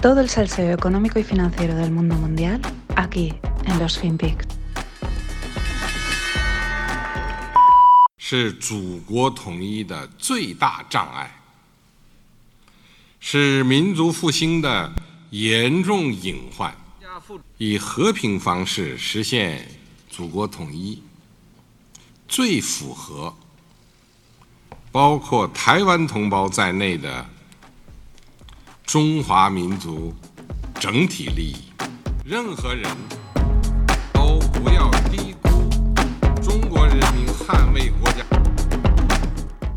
Todo el salseo económico y financiero del mundo mundial aquí en los FinPix. 是祖国统一的最大障碍，是民族复兴的严重隐患。以和平方式实现祖国统一，最符合包括台湾同胞在内的中华民族整体利益。任何人都不要低估中国人民捍卫国家。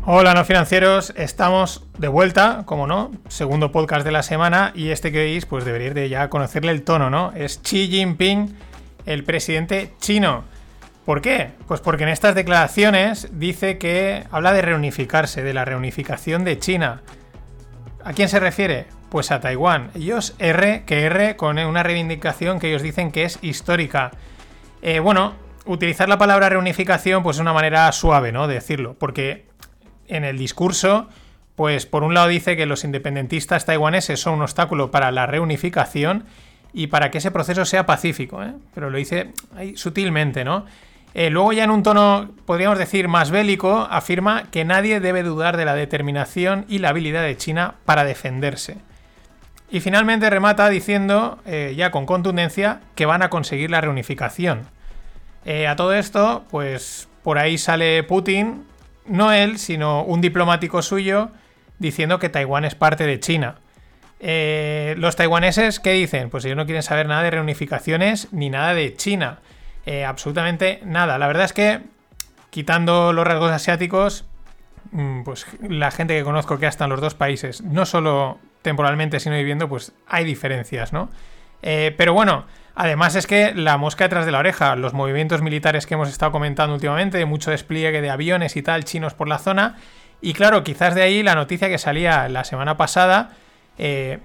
Hola no financieros, estamos de vuelta, como no, segundo podcast de la semana y este que veis pues deberíais de ya conocerle el tono, ¿no? Es Xi Jinping, el presidente chino. ¿Por qué? Pues porque en estas declaraciones dice que habla de reunificarse, de la reunificación de China. ¿A quién se refiere? Pues a Taiwán. Ellos R que R con una reivindicación que ellos dicen que es histórica. Eh, bueno, utilizar la palabra reunificación pues es una manera suave, ¿no? De decirlo, porque en el discurso, pues por un lado dice que los independentistas taiwaneses son un obstáculo para la reunificación y para que ese proceso sea pacífico, ¿eh? pero lo dice sutilmente, ¿no? Eh, luego ya en un tono, podríamos decir, más bélico, afirma que nadie debe dudar de la determinación y la habilidad de China para defenderse. Y finalmente remata diciendo, eh, ya con contundencia, que van a conseguir la reunificación. a todo esto, pues por ahí sale Putin no él, sino un diplomático suyo diciendo que Taiwán es parte de China. Eh, los taiwaneses, ¿qué dicen? Pues ellos no quieren saber nada de reunificaciones ni nada de China. Eh, absolutamente nada. La verdad es que, quitando los rasgos asiáticos, mm, pues la gente que conozco que hasta en los dos países, no solo temporalmente, sino viviendo, pues hay diferencias, ¿no? Eh, pero bueno, Además es que la mosca detrás de la oreja, los movimientos militares que hemos estado comentando últimamente, mucho despliegue de aviones y tal chinos por la zona, y claro, quizás de ahí la noticia que salía la semana pasada, eh,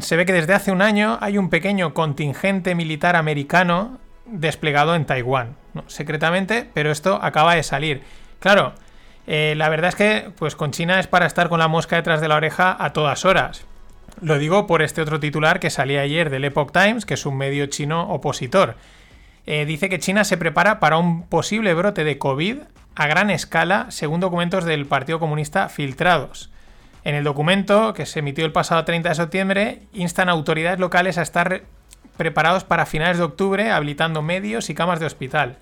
se ve que desde hace un año hay un pequeño contingente militar americano desplegado en Taiwán, secretamente, pero esto acaba de salir. Claro, eh, la verdad es que pues con China es para estar con la mosca detrás de la oreja a todas horas. Lo digo por este otro titular que salía ayer del Epoch Times, que es un medio chino opositor. Eh, dice que China se prepara para un posible brote de COVID a gran escala, según documentos del Partido Comunista filtrados. En el documento, que se emitió el pasado 30 de septiembre, instan a autoridades locales a estar preparados para finales de octubre, habilitando medios y camas de hospital.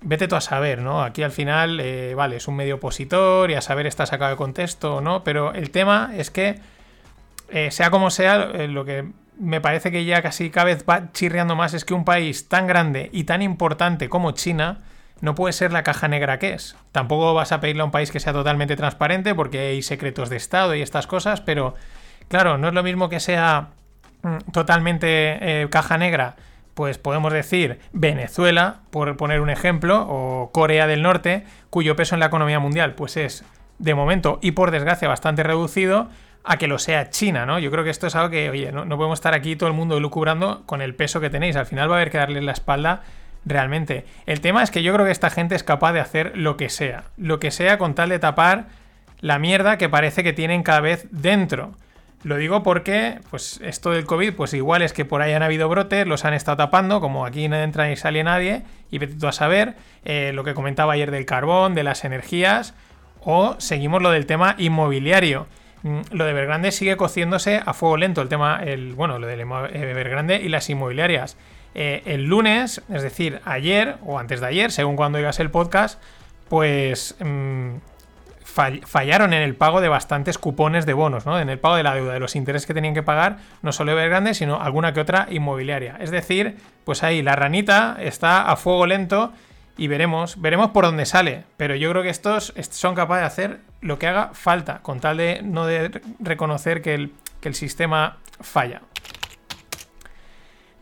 Vete tú a saber, ¿no? Aquí al final, eh, vale, es un medio opositor y a saber está sacado de contexto o no, pero el tema es que eh, sea como sea, eh, lo que me parece que ya casi cada vez va chirriando más es que un país tan grande y tan importante como China no puede ser la caja negra que es. Tampoco vas a pedirle a un país que sea totalmente transparente porque hay secretos de Estado y estas cosas, pero claro, no es lo mismo que sea mm, totalmente caja negra. Pues podemos decir Venezuela, por poner un ejemplo, o Corea del Norte, cuyo peso en la economía mundial pues es de momento y por desgracia bastante reducido, a que lo sea China, ¿no? Yo creo que esto es algo que, oye, no, podemos estar aquí todo el mundo lucubrando con el peso que tenéis. Al final va a haber que darle la espalda realmente. El tema es que yo creo que esta gente es capaz de hacer lo que sea. Lo que sea con tal de tapar la mierda que parece que tienen cada vez dentro. Lo digo porque, pues, esto del COVID, pues igual es que por ahí han habido brotes, los han estado tapando, como aquí no entra ni sale nadie, y vete tú a saber eh, lo que comentaba ayer del carbón, de las energías, o seguimos lo del tema inmobiliario. Mm, lo de Evergrande sigue cociéndose a fuego lento. El tema, el, bueno, lo de Evergrande y las inmobiliarias. Eh, el lunes, es decir, ayer o antes de ayer, según cuando oigas el podcast, pues mm, fallaron en el pago de bastantes cupones de bonos, ¿no? En el pago de la deuda, de los intereses que tenían que pagar, no solo Evergrande, sino alguna que otra inmobiliaria. Es decir, pues ahí la ranita está a fuego lento y veremos, veremos por dónde sale. Pero yo creo que estos son capaces de hacer lo que haga falta, con tal de no reconocer que el, el sistema falla.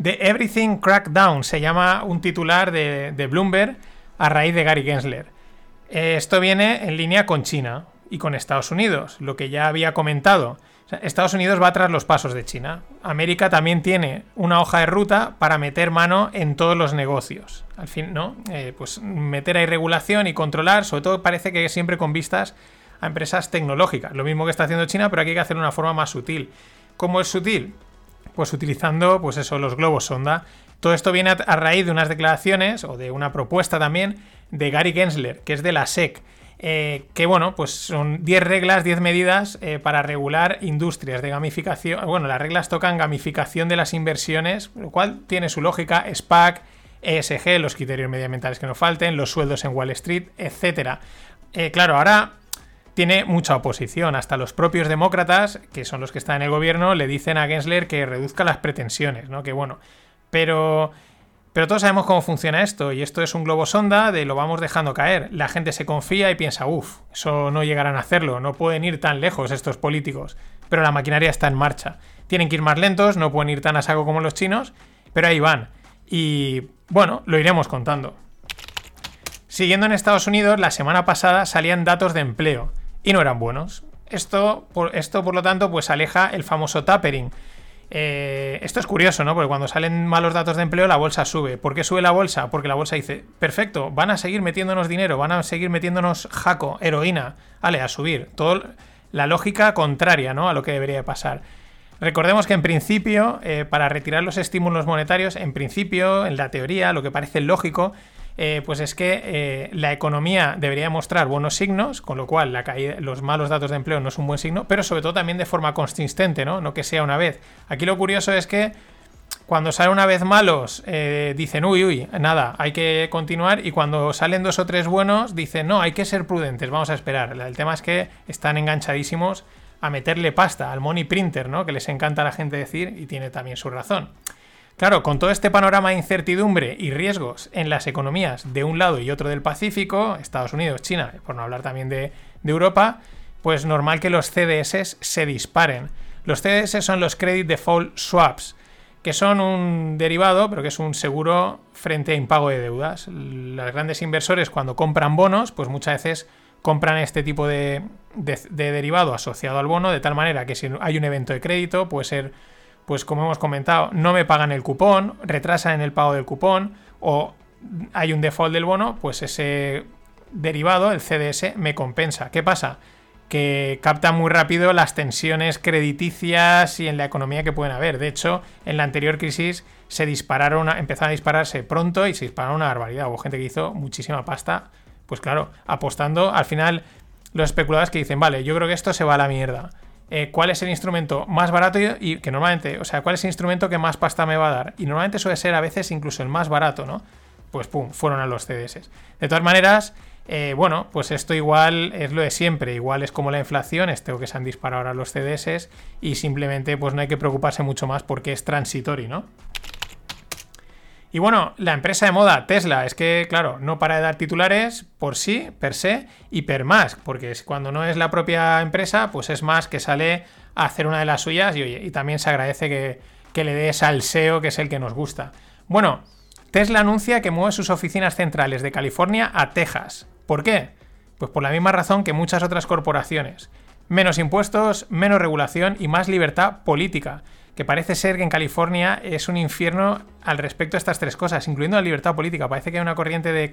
The Everything Crackdown se llama un titular de, de Bloomberg a raíz de Gary Gensler. Eh, esto viene en línea con China y con Estados Unidos, lo que ya había comentado. Estados Unidos va tras los pasos de China. América también tiene una hoja de ruta para meter mano en todos los negocios. Al fin, ¿no? Eh, pues meter ahí regulación y controlar, sobre todo parece que siempre con vistas a empresas tecnológicas. Lo mismo que está haciendo China, pero aquí hay que hacerlo de una forma más sutil. ¿Cómo es sutil? Pues utilizando, pues eso, los globos sonda. Todo esto viene a, raíz de unas declaraciones o de una propuesta también de Gary Gensler, que es de la SEC. Eh, que bueno, pues son 10 reglas, 10 medidas eh, para regular industrias de gamificación. Bueno, las reglas tocan gamificación de las inversiones, lo cual tiene su lógica, SPAC, ESG, los criterios medioambientales que no falten, los sueldos en Wall Street, etc. Eh, claro, ahora tiene mucha oposición. Hasta los propios demócratas, que son los que están en el gobierno, le dicen a Gensler que reduzca las pretensiones, ¿no? Que bueno. Pero. Pero todos sabemos cómo funciona esto, y esto es un globo sonda de lo vamos dejando caer. La gente se confía y piensa, uff, eso no llegarán a hacerlo, no pueden ir tan lejos estos políticos. Pero la maquinaria está en marcha. Tienen que ir más lentos, no pueden ir tan a saco como los chinos, pero ahí van. Y bueno, lo iremos contando. Siguiendo en Estados Unidos, la semana pasada salían datos de empleo y no eran buenos. Esto, por, esto, por lo tanto, pues aleja el famoso tapering. Eh, esto es curioso, ¿no? Porque cuando salen malos datos de empleo, la bolsa sube. ¿Por qué sube la bolsa? Porque la bolsa dice, perfecto, van a seguir metiéndonos dinero, van a seguir metiéndonos jaco, heroína, vale, a subir. Todo la lógica contraria, ¿no? A lo que debería pasar. Recordemos que en principio, eh, para retirar los estímulos monetarios, en principio, en la teoría, lo que parece lógico eh, pues es que eh, la economía debería mostrar buenos signos, con lo cual la caída, los malos datos de empleo no es un buen signo, pero sobre todo también de forma consistente, ¿no? No que sea una vez. Aquí lo curioso es que cuando salen una vez malos, eh, dicen, uy, uy, nada, hay que continuar. Y cuando salen dos o tres buenos, dicen, no, hay que ser prudentes, vamos a esperar. El tema es que están enganchadísimos a meterle pasta al money printer, ¿no? Que les encanta a la gente decir y tiene también su razón. Claro, con todo este panorama de incertidumbre y riesgos en las economías de un lado y otro del Pacífico, Estados Unidos, China, por no hablar también de, Europa, pues normal que los CDS se disparen. Los CDS son los Credit Default Swaps, que son un derivado, pero que es un seguro frente a impago de deudas. Los grandes inversores cuando compran bonos, pues muchas veces compran este tipo de derivado asociado al bono, de tal manera que si hay un evento de crédito, puede ser pues como hemos comentado, no me pagan el cupón, retrasan en el pago del cupón o hay un default del bono, pues ese derivado, el CDS, me compensa. ¿Qué pasa? Que capta muy rápido las tensiones crediticias y en la economía que pueden haber. De hecho, en la anterior crisis se dispararon, empezaron a dispararse pronto y se dispararon una barbaridad. Hubo gente que hizo muchísima pasta, pues claro, apostando. Al final, los especuladores que dicen, vale, yo creo que esto se va a la mierda eh, cuál es el instrumento más barato y, que normalmente, o sea, cuál es el instrumento que más pasta me va a dar. Y normalmente suele ser a veces incluso el más barato, ¿no? Pues pum, fueron a los CDS. De todas maneras, eh, bueno, pues esto igual es lo de siempre, igual es como la inflación, esto que se han disparado ahora los CDS y simplemente pues no hay que preocuparse mucho más porque es transitorio, ¿no? Y bueno, la empresa de moda Tesla, es que, claro, no para de dar titulares por sí, per se, y per más, porque cuando no es la propia empresa, pues es más que sale a hacer una de las suyas y, oye, y también se agradece que, le dé salseo, que es el que nos gusta. Bueno, Tesla anuncia que mueve sus oficinas centrales de California a Texas. ¿Por qué? Pues por la misma razón que muchas otras corporaciones. Menos impuestos, menos regulación y más libertad política que parece ser que en California es un infierno al respecto de estas tres cosas, incluyendo la libertad política. Parece que hay una corriente de,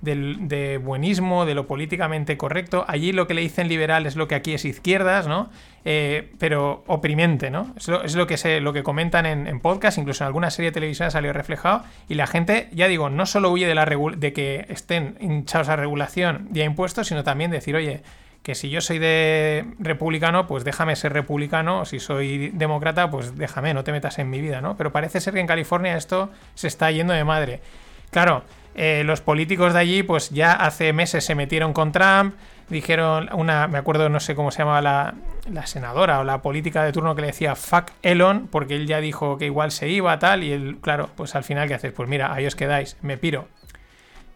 de, buenismo, de lo políticamente correcto. Allí lo que le dicen liberal es lo que aquí es izquierdas, ¿no? Eh, pero oprimente, ¿no? Es lo, que, se, lo que comentan en, podcast, incluso en alguna serie de televisión salió reflejado. Y la gente, ya digo, no solo huye de, la de que estén hinchados a regulación y a impuestos, sino también decir, oye, que si yo soy de republicano, pues déjame ser republicano, si soy demócrata, pues déjame, no te metas en mi vida, ¿no? Pero parece ser que en California esto se está yendo de madre. Claro, eh, los políticos de allí, pues ya hace meses se metieron con Trump, dijeron una, me acuerdo, no sé cómo se llamaba la, la senadora o la política de turno que le decía fuck Elon, porque él ya dijo que igual se iba, tal, y él, claro, pues al final, ¿qué haces? Pues mira, ahí os quedáis, me piro.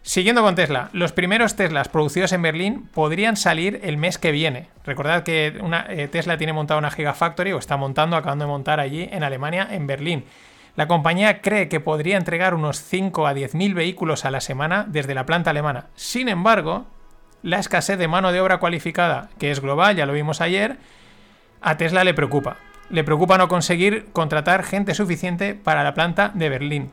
Siguiendo con Tesla, los primeros Teslas producidos en Berlín podrían salir el mes que viene. Recordad que una, eh, Tesla tiene montada una Gigafactory o está montando, acabando de montar allí en Alemania, en Berlín. La compañía cree que podría entregar unos 5 a 10 mil vehículos a la semana desde la planta alemana. Sin embargo, la escasez de mano de obra cualificada, que es global, ya lo vimos ayer, a Tesla le preocupa. Le preocupa no conseguir contratar gente suficiente para la planta de Berlín.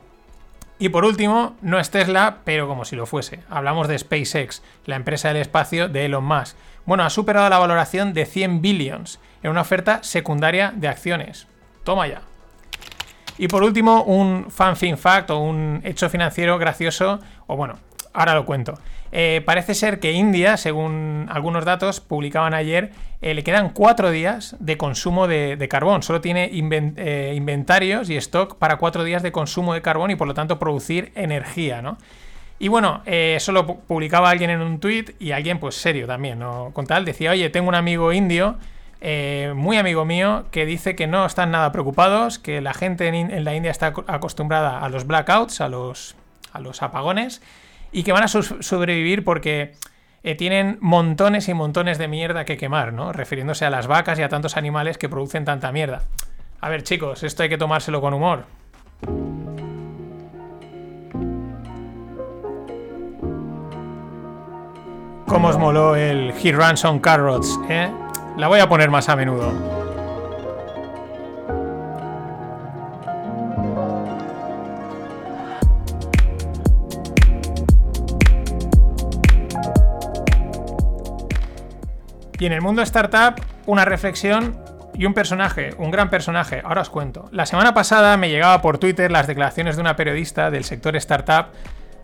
Y por último, no es Tesla, pero como si lo fuese. Hablamos de SpaceX, la empresa del espacio de Elon Musk. Bueno, ha superado la valoración de 100 billions en una oferta secundaria de acciones. Toma ya. Y por último, un fan fact o un hecho financiero gracioso, o bueno, ahora lo cuento. Eh, parece ser que India, según algunos datos publicaban ayer, eh, le quedan cuatro días de consumo de, carbón. Solo tiene eh, inventarios y stock para cuatro días de consumo de carbón y por lo tanto producir energía, ¿no? Y bueno, eso lo publicaba alguien en un tweet y alguien, pues serio también, ¿no? Con tal, decía, oye, tengo un amigo indio, muy amigo mío, que dice que no están nada preocupados, que la gente en, la India está acostumbrada a los blackouts, a los apagones y que van a sobrevivir porque eh, tienen montones y montones de mierda que quemar, ¿no? Refiriéndose a las vacas y a tantos animales que producen tanta mierda. A ver, chicos, esto hay que tomárselo con humor. ¿Cómo os moló el He Runs on Carrots, eh? La voy a poner más a menudo. Y en el mundo startup, una reflexión y un personaje, un gran personaje. Ahora os cuento. La semana pasada me llegaba por Twitter las declaraciones de una periodista del sector startup,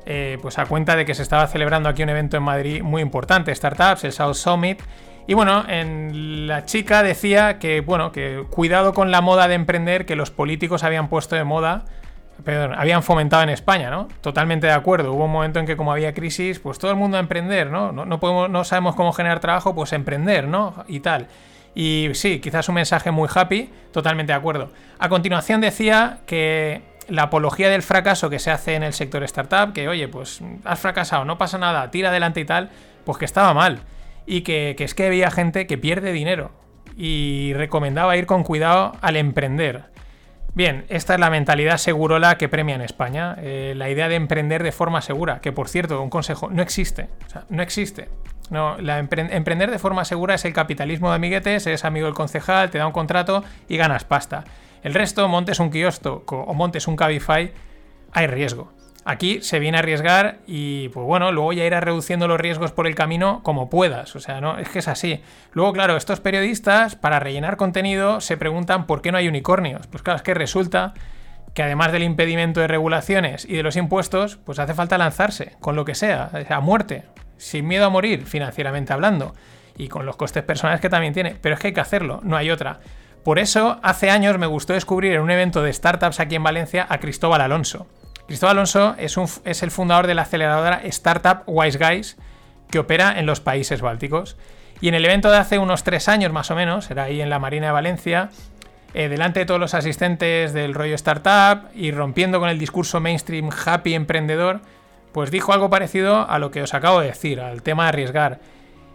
eh, pues a cuenta de que se estaba celebrando aquí un evento en Madrid muy importante, startups, el South Summit. Y bueno, en la chica decía que, bueno, que cuidado con la moda de emprender que los políticos habían puesto de moda perdón, habían fomentado en España, ¿no? Totalmente de acuerdo. Hubo un momento en que como había crisis, pues todo el mundo a emprender, ¿no? No, podemos, no sabemos cómo generar trabajo, pues emprender, ¿no? Y tal. Y sí, quizás un mensaje muy happy, totalmente de acuerdo. A continuación decía que la apología del fracaso que se hace en el sector startup, que oye, pues has fracasado, no pasa nada, tira adelante y tal, pues que estaba mal. Y que, que es que había gente que pierde dinero. Y recomendaba ir con cuidado al emprender. Bien, esta es la mentalidad segurola que premia en España. Eh, la idea de emprender de forma segura, que por cierto, un consejo, no existe. O sea, no existe. No, la emprender de forma segura es el capitalismo de amiguetes, eres amigo del concejal, te da un contrato y ganas pasta. El resto, montes un kiosco o montes un Cabify, hay riesgo. Aquí se viene a arriesgar y, pues bueno, luego ya irás reduciendo los riesgos por el camino como puedas. O sea, no, es que es así. Luego, claro, estos periodistas, para rellenar contenido, se preguntan por qué no hay unicornios. Pues claro, es que resulta que además del impedimento de regulaciones y de los impuestos, pues hace falta lanzarse, con lo que sea, a muerte, sin miedo a morir, financieramente hablando, y con los costes personales que también tiene. Pero es que hay que hacerlo, no hay otra. Por eso, hace años me gustó descubrir en un evento de startups aquí en Valencia a Cristóbal Alonso. Cristóbal Alonso es, el fundador de la aceleradora Startup Wise Guys, que opera en los países bálticos. Y en el evento de hace unos tres años más o menos, era ahí en la Marina de Valencia, eh, delante de todos los asistentes del rollo startup y rompiendo con el discurso mainstream happy emprendedor, pues dijo algo parecido a lo que os acabo de decir, al tema de arriesgar.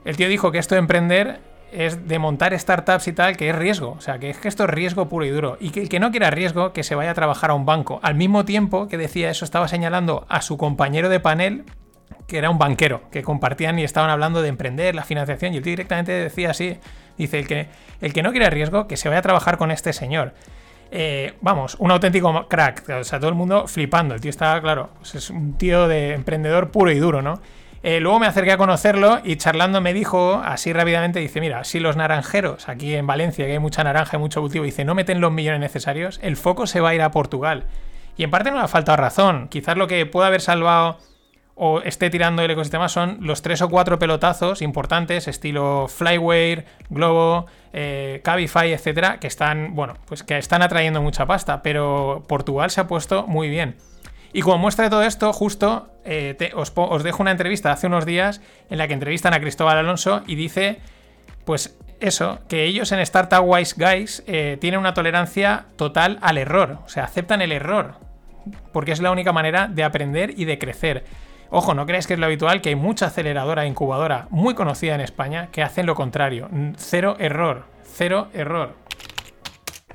El tío dijo que esto de emprender es de montar startups y tal, que es riesgo. O sea, que es que esto es riesgo puro y duro. Y que el que no quiera riesgo, que se vaya a trabajar a un banco. Al mismo tiempo que decía eso, estaba señalando a su compañero de panel, que era un banquero, que compartían y estaban hablando de emprender, la financiación. Y tío directamente decía así: dice, el que, el que no quiera riesgo, que se vaya a trabajar con este señor. Eh, vamos, un auténtico crack. O sea, todo el mundo flipando. El tío estaba, claro, pues es un tío de emprendedor puro y duro, ¿no? Eh, luego me acerqué a conocerlo y charlando me dijo, así rápidamente, dice, mira, si los naranjeros, aquí en Valencia, que hay mucha naranja y mucho cultivo, dice, no meten los millones necesarios, el foco se va a ir a Portugal. Y en parte no le ha faltado razón. Quizás lo que puede haber salvado o esté tirando el ecosistema son los tres o cuatro pelotazos importantes, estilo Flyware, Globo, eh, Cabify, etcétera, que están, bueno, pues que están atrayendo mucha pasta. Pero Portugal se ha puesto muy bien. Y como muestra de todo esto, justo eh, os, dejo una entrevista hace unos días en la que entrevistan a Cristóbal Alonso y dice, pues eso, que ellos en Startup Wise Guys eh, tienen una tolerancia total al error, o sea, aceptan el error, porque es la única manera de aprender y de crecer. Ojo, no creáis que es lo habitual, que hay mucha aceleradora e incubadora muy conocida en España que hacen lo contrario. Cero error, cero error.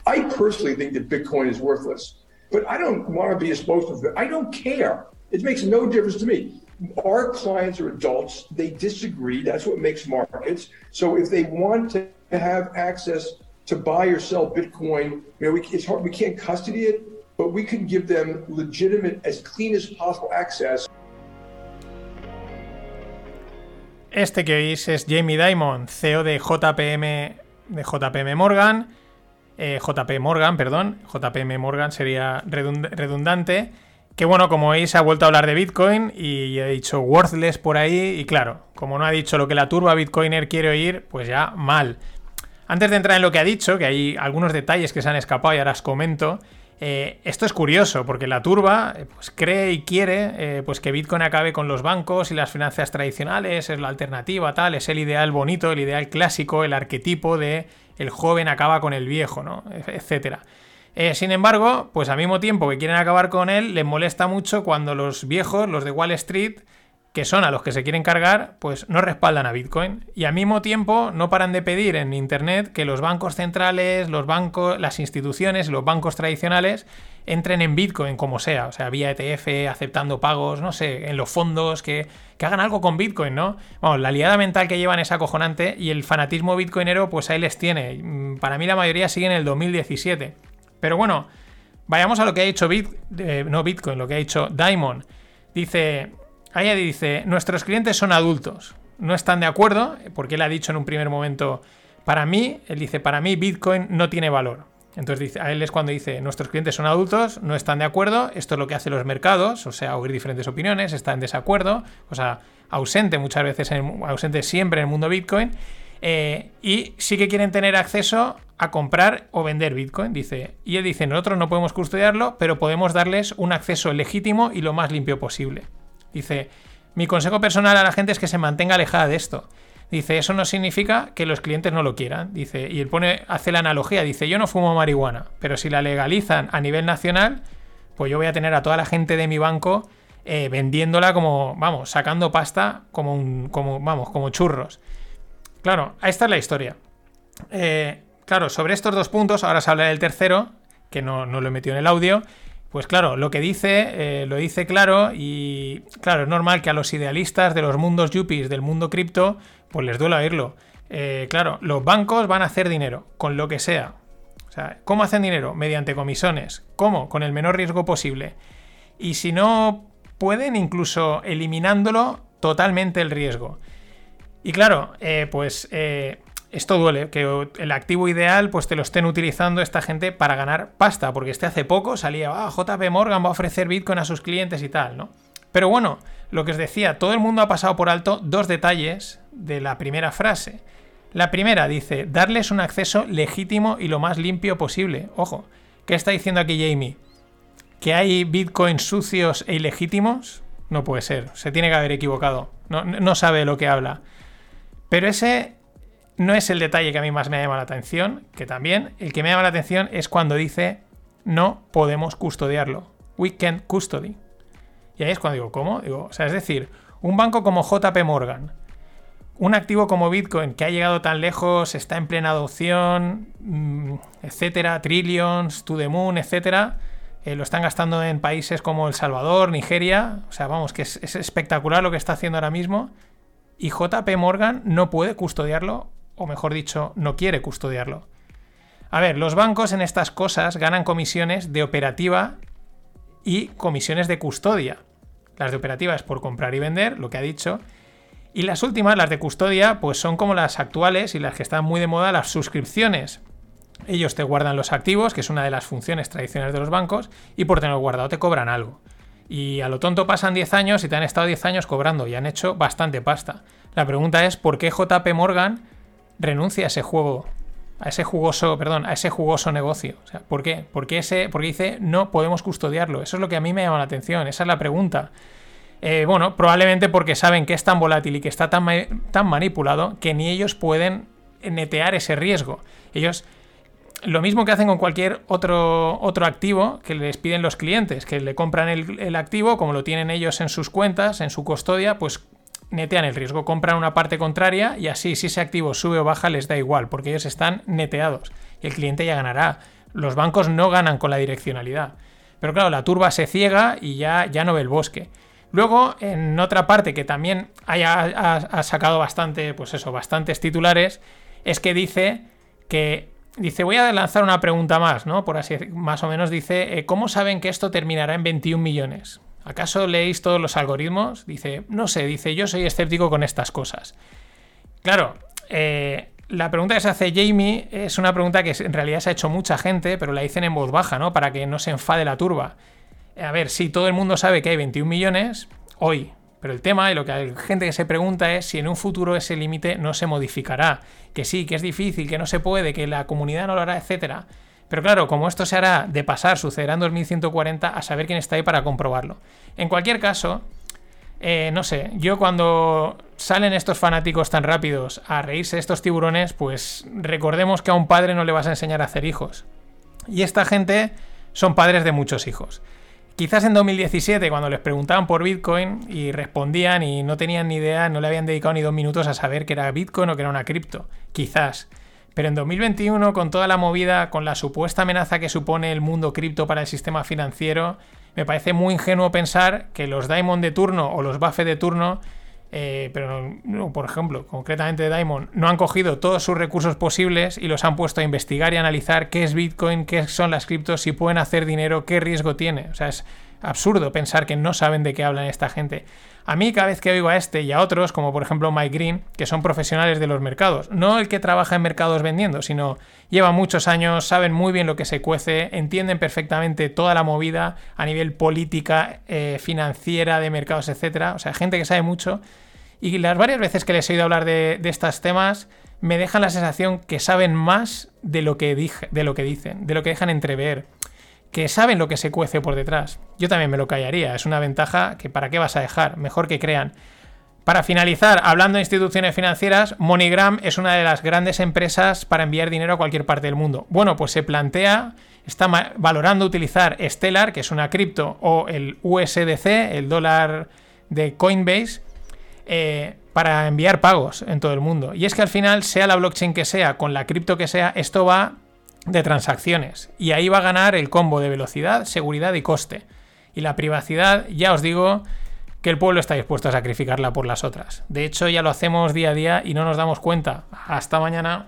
I personally think that Bitcoin is worthless. But I don't want to be to it. I don't care. It makes no difference to me. Our clients are adults. They disagree. That's what makes markets. So if they want to have access to buy or sell Bitcoin, you know, we, it's hard. We can't custody it. but we can give them legitimate, as clean as possible access. Este que oís es Jamie Dimon, CEO de JPM, de JPM Morgan. Eh, JP Morgan, perdón. JPM Morgan sería redundante. Que bueno, como veis, ha vuelto a hablar de Bitcoin y ha dicho worthless por ahí. Y claro, como no ha dicho lo que la turba Bitcoiner quiere oír, pues ya mal. Antes de entrar en lo que ha dicho, que hay algunos detalles que se han escapado y ahora os comento. Eh, esto es curioso porque la turba eh, pues, cree y quiere pues que Bitcoin acabe con los bancos y las finanzas tradicionales, es la alternativa, tal, es el ideal bonito, el ideal clásico, el arquetipo de el joven acaba con el viejo, ¿no? etcétera. sin embargo, pues al mismo tiempo que quieren acabar con él, les molesta mucho cuando los viejos, los de Wall Street, que son a los que se quieren cargar, pues no respaldan a Bitcoin. Y al mismo tiempo no paran de pedir en Internet que los bancos centrales, los bancos, las instituciones, los bancos tradicionales entren en Bitcoin como sea, o sea, vía ETF, aceptando pagos, no sé, en los fondos, que, hagan algo con Bitcoin, ¿no? Vamos, la liada mental que llevan es acojonante y el fanatismo bitcoinero, pues ahí les tiene. Mm, para mí la mayoría sigue en el 2017. Pero bueno, vayamos a lo que ha dicho Bit, eh, no Bitcoin, lo que ha dicho Diamond. Dice, Ahí dice, nuestros clientes son adultos, no están de acuerdo, porque él ha dicho en un primer momento, para mí, él dice, para mí Bitcoin no tiene valor. Entonces dice, a él es cuando dice, nuestros clientes son adultos, no están de acuerdo, esto es lo que hacen los mercados, o sea, oír diferentes opiniones, está en desacuerdo, o sea, ausente muchas veces, ausente siempre en el mundo Bitcoin, eh, y sí que quieren tener acceso a comprar o vender Bitcoin, dice. Y él dice, nosotros no podemos custodiarlo, pero podemos darles un acceso legítimo y lo más limpio posible. Dice, mi consejo personal a la gente es que se mantenga alejada de esto. Dice, eso no significa que los clientes no lo quieran. Dice, y él pone, hace la analogía, dice, yo no fumo marihuana, pero si la legalizan a nivel nacional, pues yo voy a tener a toda la gente de mi banco eh, vendiéndola como, vamos, sacando pasta como un, como, vamos, como churros. Claro, ahí está la historia. Eh, claro, sobre estos dos puntos, ahora se habla del tercero, que no, no lo he metido en el audio, pues claro, lo que dice, eh, lo dice claro y claro, es normal que a los idealistas de los mundos yuppies, del mundo cripto, pues les duele oírlo. Eh, claro, los bancos van a hacer dinero, con lo que sea. O sea, ¿cómo hacen dinero? Mediante comisiones. ¿Cómo? Con el menor riesgo posible. Y si no pueden, incluso eliminándolo totalmente el riesgo. Y claro, eh, pues esto duele, que el activo ideal pues te lo estén utilizando esta gente para ganar pasta, porque este hace poco salía, ah, JP Morgan va a ofrecer Bitcoin a sus clientes y tal, ¿no? Pero bueno, lo que os decía, todo el mundo ha pasado por alto dos detalles de la primera frase. La primera dice, darles un acceso legítimo y lo más limpio posible. Ojo, ¿qué está diciendo aquí Jamie? ¿Que hay bitcoins sucios e ilegítimos? No puede ser, se tiene que haber equivocado. No, no sabe lo que habla. Pero ese no es el detalle que a mí más me llama la atención, que también el que me llama la atención es cuando dice no podemos custodiarlo. We can't custody. Y ahí es cuando digo, ¿cómo? Digo, o sea, es decir, un banco como JP Morgan, un activo como Bitcoin que ha llegado tan lejos, está en plena adopción, mm, etcétera, trillions, to the moon, etcétera, eh, lo están gastando en países como El Salvador, Nigeria, o sea, vamos, que es, es espectacular lo que está haciendo ahora mismo, y JP Morgan no puede custodiarlo o mejor dicho, no quiere custodiarlo. A ver, los bancos en estas cosas ganan comisiones de operativa y comisiones de custodia. Las de operativa es por comprar y vender, lo que ha dicho. Y las últimas, las de custodia, pues son como las actuales y las que están muy de moda, las suscripciones. Ellos te guardan los activos, que es una de las funciones tradicionales de los bancos, y por tenerlo guardado te cobran algo. Y a lo tonto pasan 10 años y te han estado 10 años cobrando y han hecho bastante pasta. La pregunta es, ¿por qué JP Morgan renuncia a ese juego, a ese jugoso, perdón, a ese jugoso negocio. ¿Por qué? Porque, ese, porque dice no podemos custodiarlo. Eso es lo que a mí me llama la atención, esa es la pregunta. Eh, bueno, probablemente porque saben que es tan volátil y que está tan, tan manipulado que ni ellos pueden netear ese riesgo. Ellos, lo mismo que hacen con cualquier otro, otro activo que les piden los clientes, que le compran el, el activo, como lo tienen ellos en sus cuentas, en su custodia, pues netean el riesgo, compran una parte contraria y así si ese activo sube o baja les da igual, porque ellos están neteados y el cliente ya ganará. Los bancos no ganan con la direccionalidad. Pero claro, la turba se ciega y ya, ya no ve el bosque. Luego, en otra parte que también haya, ha, sacado bastante, pues eso, bastantes titulares, es que dice que dice, voy a lanzar una pregunta más, ¿no? Por así más o menos dice, eh, ¿cómo saben que esto terminará en 21 millones? ¿Acaso leéis todos los algoritmos? Dice, no sé, dice, yo soy escéptico con estas cosas. Claro, eh, la pregunta que se hace Jamie es una pregunta que en realidad se ha hecho mucha gente, pero la dicen en voz baja, ¿no? Para que no se enfade la turba. A ver, sí, todo el mundo sabe que hay 21 millones hoy, pero el tema y lo que hay gente que se pregunta es si en un futuro ese límite no se modificará. Que sí, que es difícil, que no se puede, que la comunidad no lo hará, etc. Pero claro, como esto se hará de pasar, sucederá en 2140, a saber quién está ahí para comprobarlo. En cualquier caso, eh, no sé, yo cuando salen estos fanáticos tan rápidos a reírse de estos tiburones, pues recordemos que a un padre no le vas a enseñar a hacer hijos. Y esta gente son padres de muchos hijos. Quizás en 2017, cuando les preguntaban por Bitcoin y respondían y no tenían ni idea, no le habían dedicado ni dos minutos a saber que era Bitcoin o que era una cripto. Quizás. Pero en 2021, con toda la movida, con la supuesta amenaza que supone el mundo cripto para el sistema financiero, me parece muy ingenuo pensar que los Diamond de turno o los Buffett de turno eh, pero por ejemplo, concretamente Diamond, no han cogido todos sus recursos posibles y los han puesto a investigar y analizar qué es Bitcoin, qué son las criptos, si pueden hacer dinero, qué riesgo tiene. O sea, es absurdo pensar que no saben de qué hablan esta gente. A mí cada vez que oigo a este y a otros, como por ejemplo Mike Green, que son profesionales de los mercados, no el que trabaja en mercados vendiendo, sino lleva muchos años, saben muy bien lo que se cuece, entienden perfectamente toda la movida a nivel política, eh, financiera, de mercados, etcétera. O sea, gente que sabe mucho. Y las varias veces que les he oído hablar de, estos temas, me dejan la sensación que saben más de lo que, dije, de lo que dicen, de lo que dejan entrever que saben lo que se cuece por detrás. Yo también me lo callaría, es una ventaja que para qué vas a dejar, mejor que crean. Para finalizar, hablando de instituciones financieras, MoneyGram es una de las grandes empresas para enviar dinero a cualquier parte del mundo. Bueno, pues se plantea, está valorando utilizar Stellar, que es una cripto, o el USDC, el dólar de Coinbase, eh, para enviar pagos en todo el mundo. Y es que al final, sea la blockchain que sea, con la cripto que sea, esto va de transacciones. Y ahí va a ganar el combo de velocidad, seguridad y coste. Y la privacidad, ya os digo que el pueblo está dispuesto a sacrificarla por las otras. De hecho, ya lo hacemos día a día y no nos damos cuenta. Hasta mañana.